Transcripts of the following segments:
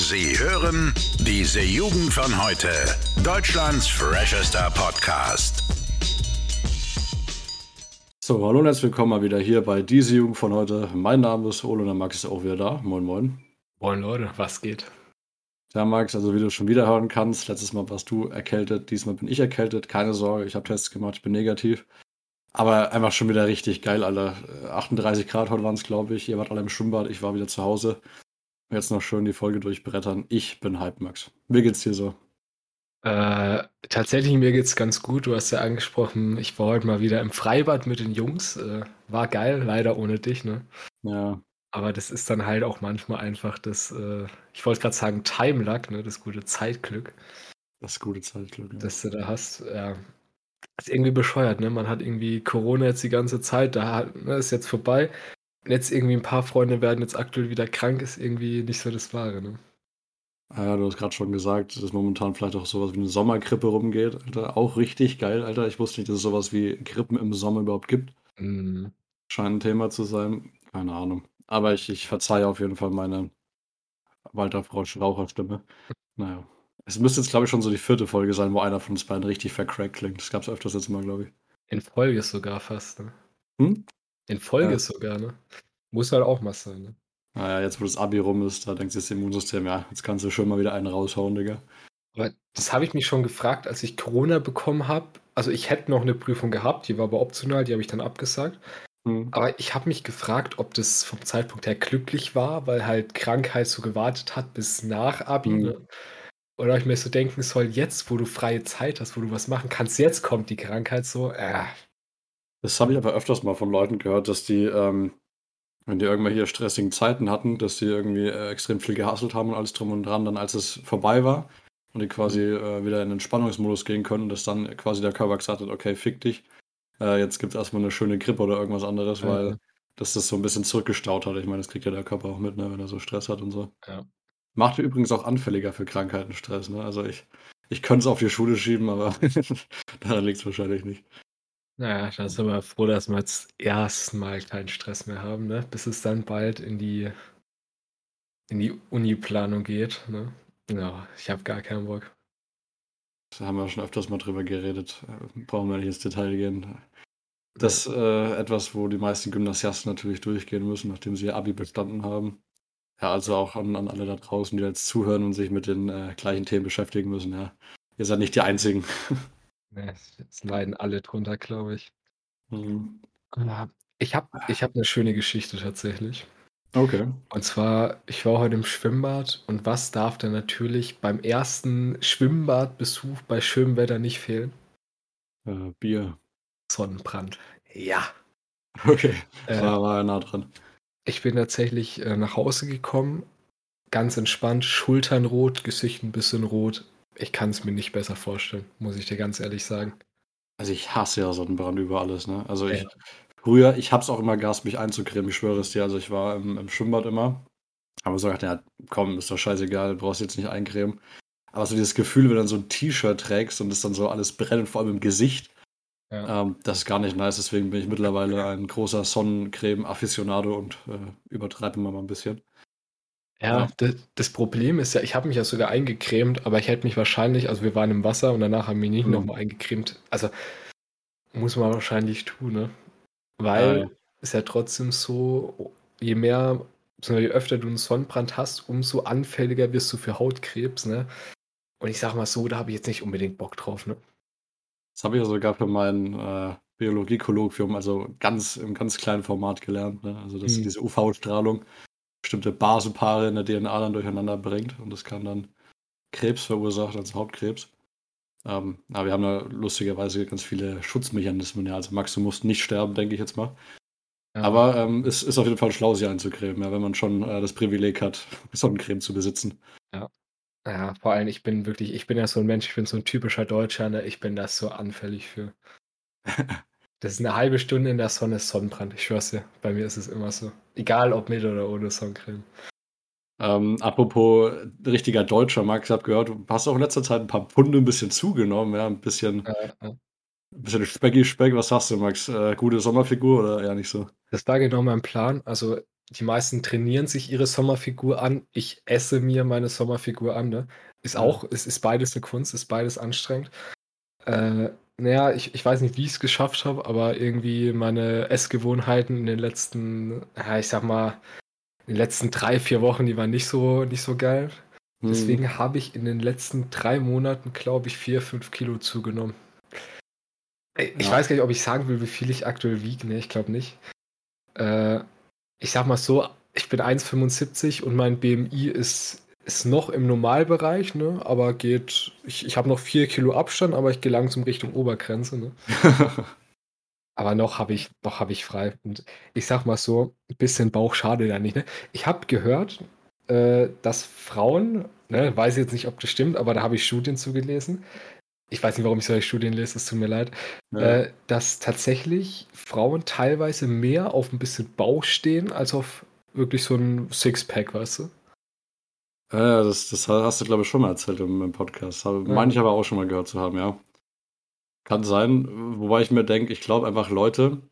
Sie hören diese Jugend von heute. Deutschlands freshester Podcast. So, hallo und herzlich willkommen mal wieder hier bei diese Jugend von heute. Mein Name ist Ole und der Max ist auch wieder da. Moin, moin. Moin Leute, was geht? Ja, Max, also wie du schon wieder hören kannst, letztes Mal warst du erkältet, diesmal bin ich erkältet. Keine Sorge, ich habe Tests gemacht, ich bin negativ. Aber einfach schon wieder richtig geil, Alter. 38 Grad heute waren es, glaube ich. Ihr wart alle im Schwimmbad, ich war wieder zu Hause. Jetzt noch schön die Folge durchbrettern. Ich bin Hype, Max. Wie geht's dir so? Äh, tatsächlich, mir geht's ganz gut. Du hast ja angesprochen, ich war heute mal wieder im Freibad mit den Jungs. Äh, war geil, leider ohne dich, ne? Ja. Aber das ist dann halt auch manchmal einfach das, äh, ich wollte gerade sagen, Time Luck, ne? Das gute Zeitglück. Das gute Zeitglück, ja. Das du da hast. Ja. Ist irgendwie bescheuert, ne? Man hat irgendwie Corona jetzt die ganze Zeit, da ne, ist jetzt vorbei. Jetzt irgendwie ein paar Freunde werden jetzt aktuell wieder krank, ist irgendwie nicht so das Wahre, ne? Ah ja, du hast gerade schon gesagt, dass momentan vielleicht auch sowas wie eine Sommergrippe rumgeht, Alter. Auch richtig geil, Alter. Ich wusste nicht, dass es sowas wie Grippen im Sommer überhaupt gibt. Mhm. Scheint ein Thema zu sein. Keine Ahnung. Aber ich, ich verzeihe auf jeden Fall meine Walter Frau Schraucher-Stimme. Naja. Es müsste jetzt, glaube ich, schon so die vierte Folge sein, wo einer von uns beiden richtig vercrackt klingt. Das gab es öfters jetzt mal, glaube ich. In Folge sogar fast, ne? Hm? In Folge Ja. sogar, ne? Muss halt auch mal sein, ne? Naja, jetzt wo das Abi rum ist, da denkt sich das Immunsystem, ja, jetzt kannst du schon mal wieder einen raushauen, Digga. Aber das habe ich mich schon gefragt, als ich Corona bekommen habe. Also ich hätte noch eine Prüfung gehabt, die war aber optional, die habe ich dann abgesagt. Hm. Aber ich habe mich gefragt, ob das vom Zeitpunkt her glücklich war, weil halt Krankheit so gewartet hat bis nach Abi. Mhm. Ne? Oder ob ich mir so denken soll, jetzt, wo du freie Zeit hast, wo du was machen kannst, jetzt kommt die Krankheit so. Äh, Das habe ich aber öfters mal von Leuten gehört, dass die, ähm, wenn die irgendwelche stressigen Zeiten hatten, dass die irgendwie äh, extrem viel gehasselt haben und alles drum und dran, dann als es vorbei war und die quasi äh, wieder in den Entspannungsmodus gehen können, dass dann quasi der Körper gesagt hat, okay, fick dich, äh, jetzt gibt es erstmal eine schöne Grippe oder irgendwas anderes, weil dass das so ein bisschen zurückgestaut hat. Ich meine, das kriegt ja der Körper auch mit, ne, wenn er so Stress hat und so. Ja. Macht übrigens auch anfälliger für Krankheiten Stress, ne? Also ich, ich könnte es auf die Schule schieben, aber daran liegt es wahrscheinlich nicht. Naja, da sind wir froh, dass wir jetzt erstmal keinen Stress mehr haben, ne? Bis es dann bald in die, in die Uni-Planung geht, ne? Ja, ich habe gar keinen Bock. Da haben wir schon öfters mal drüber geredet. Äh, Brauchen wir nicht ins Detail gehen. Das ist äh, etwas, wo die meisten Gymnasiasten natürlich durchgehen müssen, nachdem sie ihr Abi bestanden haben. Ja, also auch an, an alle da draußen, die jetzt zuhören und sich mit den äh, gleichen Themen beschäftigen müssen. Ja, ihr seid nicht die Einzigen. Ne, jetzt leiden alle drunter, glaube ich. Mhm. Ja, Ich habe ich hab eine schöne Geschichte tatsächlich. okay. Und zwar, ich war heute im Schwimmbad und was darf denn natürlich beim ersten Schwimmbadbesuch bei schönem Wetter nicht fehlen? Äh, Bier. Sonnenbrand. Ja. Okay. Äh, War, war ja nah dran. ich bin tatsächlich äh, nach Hause gekommen, ganz entspannt, Schultern rot, Gesicht ein bisschen rot. Ich kann es mir nicht besser vorstellen, muss ich dir ganz ehrlich sagen. Also ich hasse ja Sonnenbrand über alles, ne? Also ich, Ja. früher, ich hab's auch immer gehasst, mich einzucremen, ich schwöre es dir. Also ich war im, im Schwimmbad immer. Aber so gedacht, ja, komm, ist doch scheißegal, du brauchst jetzt nicht eincremen. Aber so dieses Gefühl, wenn du dann so ein T-Shirt trägst und es dann so alles brennt, vor allem im Gesicht, Ja. ähm, das ist gar nicht nice. Deswegen bin ich mittlerweile ein großer Sonnencreme-Afficionado und äh, übertreibe immer mal ein bisschen. Ja, das, das Problem ist ja, ich habe mich ja sogar eingecremt, aber ich hätte mich wahrscheinlich, also wir waren im Wasser und danach haben wir nicht Mhm. nochmal eingecremt. Also muss man wahrscheinlich tun, ne? Weil Ja, ja. ist ja trotzdem so, je mehr, je öfter du einen Sonnenbrand hast, umso anfälliger wirst du für Hautkrebs, ne? Und ich sag mal so, da habe ich jetzt nicht unbedingt Bock drauf, ne? Das habe ich ja sogar für mein äh, Biologie-Kolloquium, also ganz im ganz kleinen Format gelernt. Ne? Also dass Mhm. diese UV-Strahlung bestimmte Basenpaare in der DNA dann durcheinander bringt und das kann dann Krebs verursachen, also Hautkrebs. Ähm, aber wir haben da lustigerweise ganz viele Schutzmechanismen. Ja, also Max, du musst nicht sterben, denke ich jetzt mal. Ja. Aber ähm, es ist auf jeden Fall schlau, sie einzucremen, ja, wenn man schon äh, das Privileg hat, Sonnencreme zu besitzen. Ja, vor allem, ich bin wirklich, ich bin ja so ein Mensch, ich bin so ein typischer Deutscher, ne? Ich bin da so anfällig für. Das ist eine halbe Stunde in der Sonne ist Sonnenbrand, ich schwör's dir. Bei mir ist es immer so. Egal ob mit oder ohne Sonnencreme. Ähm, apropos richtiger Deutscher, Max, ich habe gehört, du hast auch in letzter Zeit ein paar Pfunde ein bisschen zugenommen, ja, ein bisschen, Äh, äh. ein bisschen Specki Speck. Was sagst du, Max? Äh, gute Sommerfigur oder eher nicht so? Das war genau mein Plan. Also die meisten trainieren sich ihre Sommerfigur an. Ich esse mir meine Sommerfigur an, ne? Ist auch, es ist beides eine Kunst, ist beides anstrengend. Äh, naja, ich, ich weiß nicht, wie ich es geschafft habe, aber irgendwie meine Essgewohnheiten in den letzten, ja, ich sag mal, in den letzten drei, vier Wochen, die waren nicht so, nicht so geil. Hm. Deswegen habe ich in den letzten drei Monaten, glaube ich, vier, fünf Kilo zugenommen. Ich Ja. weiß gar nicht, ob ich sagen will, wie viel ich aktuell wiege. Ne, ich glaube nicht. Äh, ich sag mal so, ich bin 1,75 und mein BMI ist, ist noch im Normalbereich, ne? Aber geht. Ich, ich habe noch vier Kilo Abstand, aber ich gehe langsam Richtung Obergrenze, ne? Aber noch habe ich, noch habe ich frei. Und ich sag mal so, ein bisschen Bauch schade da nicht. Ne? Ich habe gehört, äh, dass Frauen, ne, weiß jetzt nicht, ob das stimmt, aber da habe ich Studien zugelesen. Ich weiß nicht, warum ich solche Studien lese, es tut mir leid. Ja. Äh, dass tatsächlich Frauen teilweise mehr auf ein bisschen Bauch stehen, als auf wirklich so ein Sixpack, weißt du? Ja, das, das hast du, glaube ich, schon mal erzählt im, im Podcast. Habe, Ja. Meine ich aber auch schon mal gehört zu haben, ja. Kann sein, wobei ich mir denke, ich glaube einfach Leute,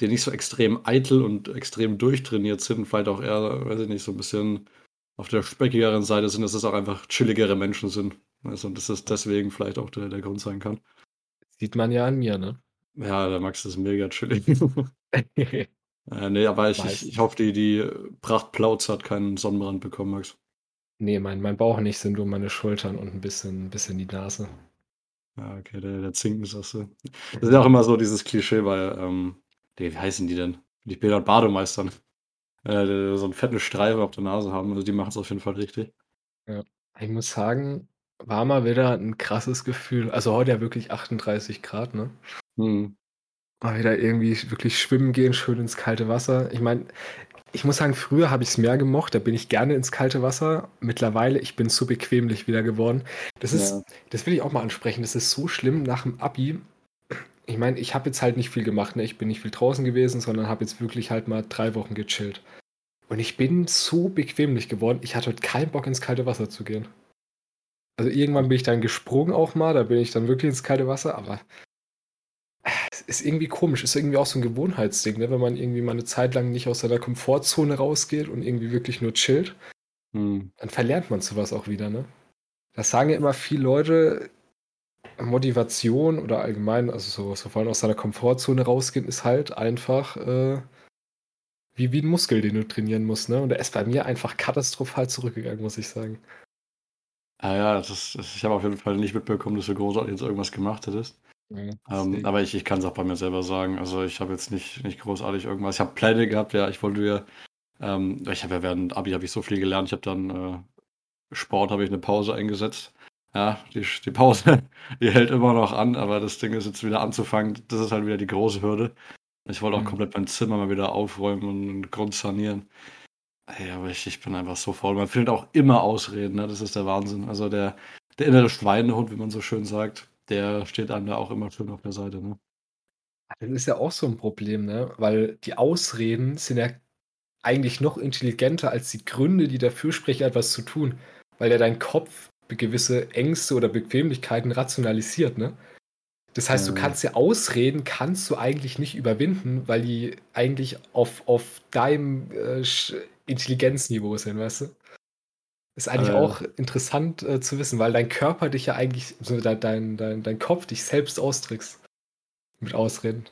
die nicht so extrem eitel und extrem durchtrainiert sind, vielleicht auch eher, weiß ich nicht, so ein bisschen auf der speckigeren Seite sind, dass es auch einfach chilligere Menschen sind. Also, und dass es deswegen vielleicht auch der, der Grund sein kann. Sieht man ja an mir, ne? Ja, der Max ist mega chillig. äh, nee, aber ich, ich, ich hoffe, die, die Pracht Plautz hat keinen Sonnenbrand bekommen, Max. Nee, mein, mein Bauch nicht, sind nur meine Schultern und ein bisschen, ein bisschen die Nase. Ja, okay, der, der Zinken sagst du. Das ist ja auch immer so dieses Klischee bei, ähm, die, wie heißen die denn? Die Bäder- und Bademeistern. Äh, die so einen fetten Streifen auf der Nase haben. Also die machen es auf jeden Fall richtig. Ich muss sagen, war mal wieder ein krasses Gefühl. Also heute ja wirklich 38 Grad, ne? Hm. Mal wieder irgendwie wirklich schwimmen gehen, schön ins kalte Wasser. Ich meine, ich muss sagen, früher habe ich es mehr gemocht, da bin ich gerne ins kalte Wasser. Mittlerweile, ich bin zu bequemlich wieder geworden. Das ist, Ja. das will ich auch mal ansprechen, das ist so schlimm nach dem Abi. Ich meine, ich habe jetzt halt nicht viel gemacht, ne? Ich bin nicht viel draußen gewesen, sondern habe jetzt wirklich halt mal drei Wochen gechillt. Und ich bin so bequemlich geworden, ich hatte heute keinen Bock ins kalte Wasser zu gehen. Also irgendwann bin ich dann gesprungen auch mal, da bin ich dann wirklich ins kalte Wasser, aber ist irgendwie komisch, ist irgendwie auch so ein Gewohnheitsding, ne? wenn man irgendwie mal eine Zeit lang nicht aus seiner Komfortzone rausgeht und irgendwie wirklich nur chillt, Hm. dann verlernt man sowas auch wieder, ne? Das sagen ja immer viele Leute, Motivation oder allgemein, also so, so vor allem aus seiner Komfortzone rausgehen, ist halt einfach äh, wie, wie ein Muskel, den du trainieren musst, ne? Und der ist bei mir einfach katastrophal zurückgegangen, muss ich sagen. Ah ja, das, das, ich habe auf jeden Fall nicht mitbekommen, dass du großartig jetzt irgendwas gemacht hättest. Ähm, Deswegen. aber ich, ich kann es auch bei mir selber sagen. Also ich habe jetzt nicht, nicht großartig irgendwas. Ich habe Pläne gehabt, ja, ich wollte ja, ähm, ich habe ja während Abi habe ich so viel gelernt. Ich habe dann äh, Sport, habe ich eine Pause eingesetzt. Ja, die, die Pause, die hält immer noch an, aber das Ding ist jetzt wieder anzufangen, das ist halt wieder die große Hürde. Ich wollte auch Mhm. komplett mein Zimmer mal wieder aufräumen und grundsanieren. Ey, aber ich, ich bin einfach so faul. Man findet auch immer Ausreden, ne? Das ist der Wahnsinn. Also der, der innere Schweinehund, wie man so schön sagt, der steht einem da auch immer schön auf der Seite, ne? Das ist ja auch so ein Problem, ne? Weil die Ausreden sind ja eigentlich noch intelligenter als die Gründe, die dafür sprechen, etwas zu tun. Weil ja dein Kopf gewisse Ängste oder Bequemlichkeiten rationalisiert, ne? Das heißt, du kannst ja Ausreden, kannst du eigentlich nicht überwinden, weil die eigentlich auf, auf deinem äh, Intelligenzniveau sind, weißt du? Ist eigentlich Äh. auch interessant äh, zu wissen, weil dein Körper dich ja eigentlich, so dein, dein, dein, Kopf dich selbst austrickst. Mit Ausreden.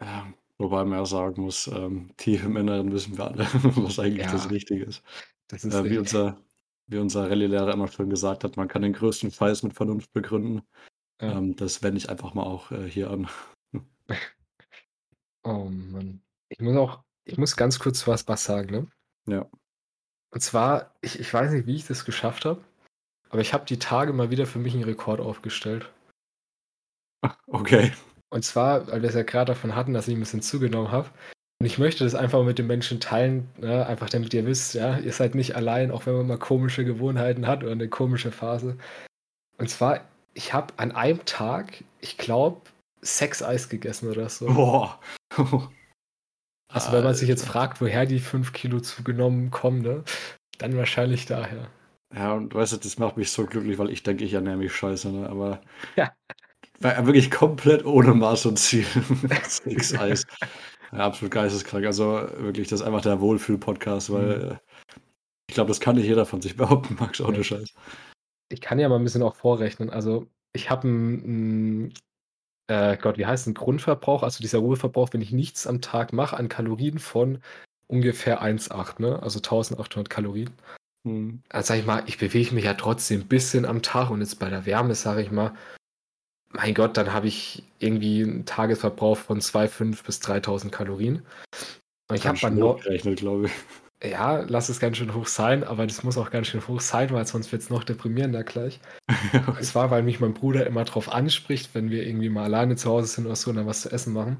Ja, wobei man ja sagen muss, ähm, tief im Inneren wissen wir alle, was eigentlich Ja. das Richtige ist. Das ist Äh, wie, unser, wie unser Rallye-Lehrer immer schön gesagt hat, man kann den größten Scheiß mit Vernunft begründen. Ja. Ähm, das wende ich einfach mal auch äh, hier an. Oh Mann. Ich muss auch, ich muss ganz kurz was, was sagen, ne? Ja. Und zwar, ich, ich weiß nicht, wie ich das geschafft habe, aber ich habe die Tage mal wieder für mich einen Rekord aufgestellt. Okay. Und zwar, weil wir es ja gerade davon hatten, dass ich ein bisschen zugenommen habe. Und ich möchte das einfach mit den Menschen teilen, ne? einfach damit ihr wisst, ja, ihr seid nicht allein, auch wenn man mal komische Gewohnheiten hat oder eine komische Phase. Und zwar, ich habe an einem Tag, ich glaube, sechs Eis gegessen oder so. Boah. Also wenn man sich jetzt Alter. fragt, woher die 5 Kilo zugenommen kommen, ne, dann wahrscheinlich daher. Ja, und weißt du, das macht mich so glücklich, weil ich denke, ich ernähre mich scheiße, ne? Aber Ja. war wirklich komplett ohne Maß und Ziel. Six Eis. Ja, absolut geisteskrank. Also wirklich, das ist einfach der Wohlfühl-Podcast, weil Mhm. äh, ich glaube, das kann nicht jeder von sich behaupten, Max, ohne Ne. Scheiß. Ich kann ja mal 'n bisschen auch vorrechnen. Also, ich habe 'n 'n äh, Gott, wie heißt 'n Grundverbrauch, also dieser Ruheverbrauch, wenn ich nichts am Tag mache, an Kalorien von ungefähr 1,8, ne? Also 1.800 Kalorien. Mhm. Also, sage ich mal, ich bewege mich ja trotzdem 'n bisschen am Tag und jetzt bei der Wärme, sage ich mal mein Gott, dann habe ich irgendwie 'n Tagesverbrauch von 2.500 bis 3.000 Kalorien. Und ich habe glaube ich. Ja, lass es ganz schön hoch sein, aber das muss auch ganz schön hoch sein, weil sonst wird's noch deprimierender gleich. Es war, weil mich mein Bruder immer drauf anspricht, wenn wir irgendwie mal alleine zu Hause sind oder so und dann was zu essen machen.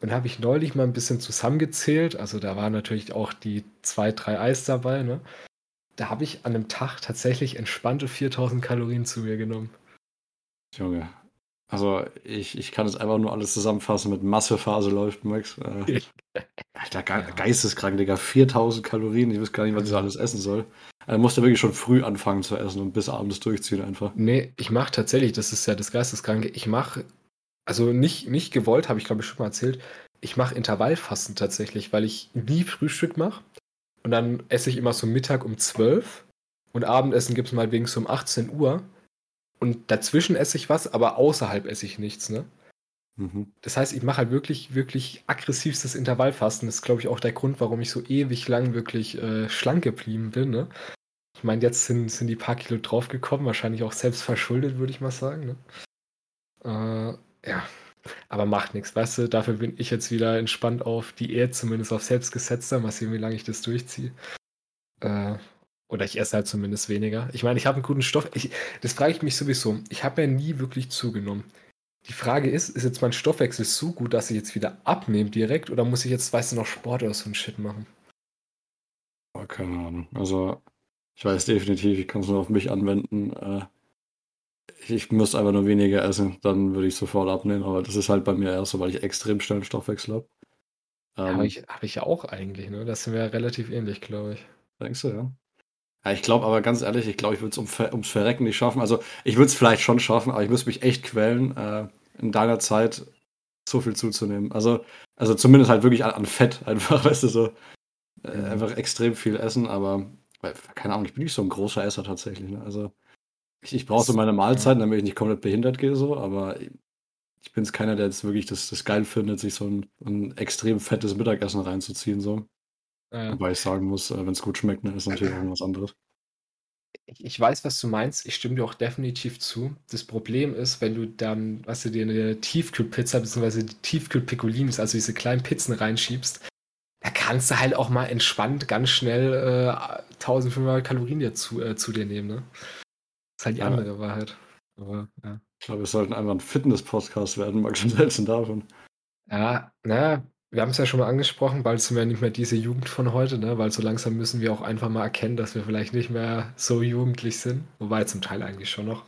Dann habe ich neulich mal 'n bisschen zusammengezählt. Also, da waren natürlich auch die 2, 3 Eis dabei, ne? Da habe ich an 'nem Tag tatsächlich entspannte 4.000 Kalorien zu mir genommen. Junge. Also, ich ich kann das einfach nur alles zusammenfassen mit Massephase läuft, Max. Äh, Alter, gei Ja. geisteskrank, Digga. 4.000 Kalorien, ich wüsste gar nicht, was ich alles essen soll. Also, musst du wirklich schon früh anfangen zu essen und bis abends durchziehen einfach. Ne, ich mache tatsächlich das ist ja das Geisteskranke, ich mache also nicht nicht gewollt, habe ich, glaube ich, schon mal erzählt. Ich mache Intervallfasten tatsächlich, weil ich nie Frühstück mache und dann esse ich immer so Mittag um 12 und Abendessen gibt's meinetwegen so um 18:00 und dazwischen esse ich was, aber außerhalb esse ich nichts, ne? Mhm. Das heißt, ich mache halt wirklich wirklich aggressivstes Intervallfasten. Das ist, glaube ich, auch der Grund, warum ich so ewig lang wirklich, äh, schlank geblieben bin, ne? Ich meine, jetzt sind sind die paar Kilo draufgekommen, wahrscheinlich auch selbst verschuldet, würde ich mal sagen, ne? Äh, ja, aber macht nix, weißt du? Dafür bin ich jetzt wieder entspannt auf Diät, zumindest auf selbstgesetzter. Mal sehen, wie lange ich das durchziehe. Äh, oder ich esse halt zumindest weniger. Ich meine, ich habe 'n guten Stoff ich das frage ich mich sowieso. Ich habe ja nie wirklich zugenommen. Die Frage ist, ist jetzt mein Stoffwechsel so gut, dass ich jetzt wieder abnehme direkt oder muss ich jetzt, weißt du, noch Sport oder so 'n Shit machen? Oh, keine Ahnung. Also, ich weiß definitiv, ich kann's nur auf mich anwenden. Äh, ich müsste einfach nur weniger essen, dann würde ich sofort abnehmen, aber das ist halt bei mir eher so, weil ich extrem schnellen Stoffwechsel habe. Habe Ähm ich habe ich ja auch eigentlich, ne? Da sind wir ja relativ ähnlich, glaube ich. Denkst du, ja? Ja, ich glaube aber ganz ehrlich, ich glaube, ich würde es um ums Verrecken nicht schaffen. Also, ich würde es vielleicht schon schaffen, aber ich müsste mich echt quälen, äh, in deiner Zeit so viel zuzunehmen. Also also zumindest halt wirklich an an Fett einfach, weißt du, so, äh, einfach extrem viel essen, aber weil keine Ahnung, ich bin nicht so 'n großer Esser tatsächlich, ne? Also, ich ich brauche so meine. Mahlzeiten, damit ich nicht komplett behindert gehe so, aber ich bin jetzt keiner, der jetzt wirklich das das geil findet, sich so 'n 'n extrem fettes Mittagessen reinzuziehen so. Ja. Wobei ich sagen muss, äh, wenn's gut schmeckt, ne, ist natürlich irgendwas anderes. Ich ich weiß, was du meinst. Ich stimme dir auch definitiv zu. Das Problem ist, wenn du dann, weißt du, dir 'ne Tiefkühlpizza beziehungsweise die Tiefkühl-Piccolinis, also diese kleinen Pizzen reinschiebst, da kannst du halt auch mal entspannt ganz schnell, äh, 1.500 Kalorien dir zu äh, zu dir nehmen, ne? Ist halt die Ja. andere Wahrheit. Aber ja. Ich glaube, wir sollten einfach 'n Fitness-Podcast werden, mal ganz abgesehen davon. Ja, na wir haben's ja schon mal angesprochen, bald sind wir nicht mehr diese Jugend von heute, ne? Weil so langsam müssen wir auch einfach mal erkennen, dass wir vielleicht nicht mehr so jugendlich sind, wobei zum Teil eigentlich schon noch.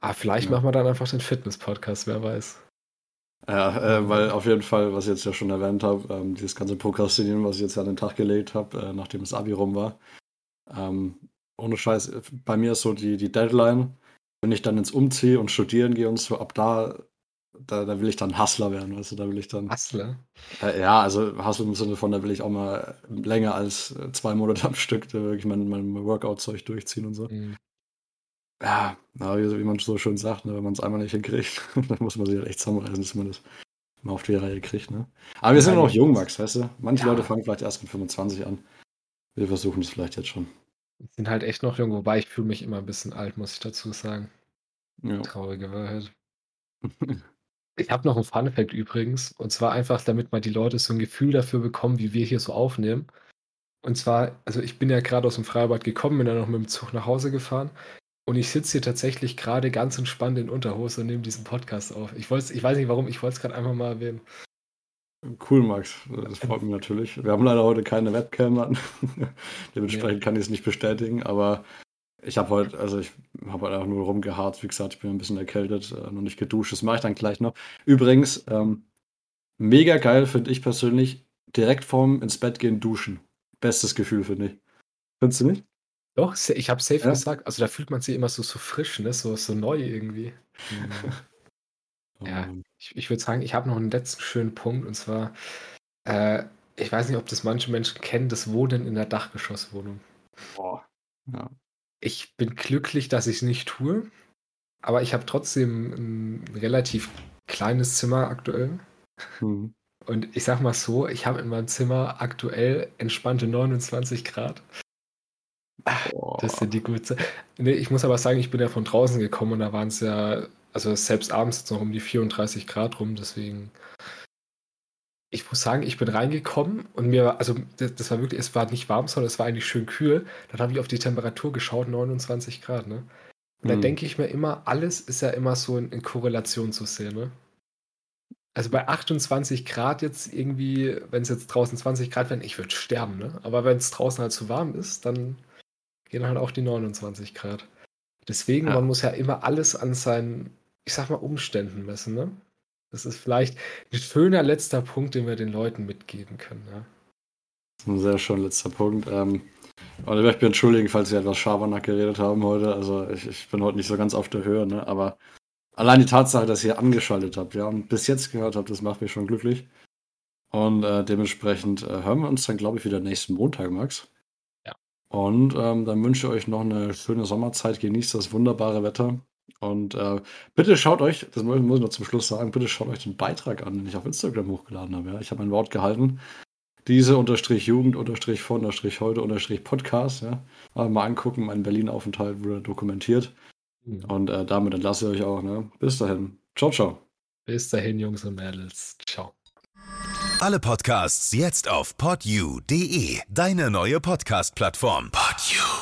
Aber vielleicht Ja. machen wir dann einfach den Fitness-Podcast, wer weiß. Ja, äh, weil auf jeden Fall, was ich jetzt ja schon erwähnt habe, ähm, dieses ganze Prokrastinieren, was ich jetzt an den Tag gelegt habe, äh, nachdem das Abi rum war. Ähm, ohne Scheiß, äh, bei mir ist so die die Deadline, wenn ich dann ins Umziehe und studieren gehe und so, ab da da da will ich dann Hustler werden, weißt du? Da will ich dann Hustler? äh, ja, also Hustle im Sinne von, da will ich auch mal länger als, äh, 2 Monate am Stück da wirklich mein mein Workout-Zeug durchziehen und so. Mhm. Ja, na, wie wie man so schön sagt, ne, wenn man's einmal nicht hinkriegt, dann muss man sich halt echt zusammenreißen, dass man das mal auf die Reihe kriegt, ne? Aber wir sind ja noch jung, Max, weißt du? Manche Leute Ja. fangen vielleicht erst mit 25 an. Wir versuchen es vielleicht jetzt schon. Wir sind halt echt noch jung, wobei ich fühle mich immer 'n bisschen alt, muss ich dazu sagen. Ja. Traurige Wahrheit. Ich habe noch 'n Fun-Fact übrigens, und zwar einfach, damit mal die Leute so 'n Gefühl dafür bekommen, wie wir hier so aufnehmen. Und zwar also, ich bin ja grad aus'm Freibad gekommen, bin dann noch mit'm Zug nach Hause gefahren und ich sitze hier tatsächlich grade ganz entspannt in Unterhose und nehme diesen Podcast auf. Ich wollte es ich weiß nicht warum, ich wollte es grad einfach mal erwähnen. Cool, Max. Das freut mich natürlich. Wir haben leider heute keine Webcam an. Dementsprechend kann ich's nicht bestätigen, aber ich habe heute also, ich habe halt einfach nur rumgeharzt. Wie gesagt, ich bin 'n bisschen erkältet, äh, noch nicht geduscht. Das mache ich dann gleich noch. Übrigens, ähm, mega geil finde ich persönlich, direkt vorm Ins-Bett-Gehen duschen. Bestes Gefühl, finde ich. Findest du nicht? Doch, ich habe safe Ja. gesagt, also, da fühlt man sich immer so so frisch, ne, so so neu irgendwie. Mhm. Ja, Mann. ich ich würde sagen, ich habe noch 'n letzten schönen Punkt und zwar Äh, ich weiß nicht, ob das manche Menschen kennen, das Wohnen in der Dachgeschosswohnung. Boah. Ja. Ich bin glücklich, dass ich es nicht tue, aber ich habe trotzdem ein relativ kleines Zimmer aktuell. Mhm. Und ich sag mal so, ich habe in meinem Zimmer aktuell entspannte 29 Grad. Boah. Das sind die gute. Nee, ich muss aber sagen, ich bin ja von draußen gekommen und da waren es ja, also selbst abends jetzt noch um die 34 Grad rum, deswegen. Ich muss sagen, ich bin reingekommen und mir, also das, war wirklich, es war nicht warm, sondern es war eigentlich schön kühl. Dann habe ich auf die Temperatur geschaut, 29 Grad, ne? Und da Mhm. denke ich mir immer, alles ist ja immer so in, in Korrelation zu sehen, ne? Also bei 28 Grad jetzt irgendwie, wenn es jetzt draußen 20 Grad wären, ich würde sterben, ne? Aber wenn es draußen halt zu warm ist, dann gehen halt auch die 29 Grad. Deswegen, Ja. man muss ja immer alles an seinen, ich sag mal, Umständen messen, ne? Das ist vielleicht ein schöner letzter Punkt, den wir den Leuten mitgeben können, ja? Das ist ein sehr schön letzter Punkt. Ähm, und ich möchte mich entschuldigen, falls wir etwas Schabernack geredet haben heute. Also ich, ich bin heute nicht so ganz auf der Höhe, ne? aber allein die Tatsache, dass ihr angeschaltet habt, ja, und bis jetzt gehört habt, das macht mich schon glücklich. Und äh, dementsprechend äh, hören wir uns dann, glaube ich, wieder nächsten Montag, Max. Ja. Und ähm, dann wünsche ich euch noch eine schöne Sommerzeit, genießt das wunderbare Wetter. Und äh, bitte schaut euch, das muss ich noch zum Schluss sagen, bitte schaut euch den Beitrag an, den ich auf Instagram hochgeladen habe. Ja? Ich habe mein Wort gehalten diese unterstrich Jugend unterstrich vor unterstrich heute unterstrich Podcast, ja. Aber mal angucken, mein Berlin-Aufenthalt wurde dokumentiert. Und äh, damit entlasse ich euch auch, ne? Bis dahin. Ciao, ciao. Bis dahin, Jungs und Mädels. Ciao. Alle Podcasts jetzt auf podyou.de, deine neue Podcast-Plattform. Podyou.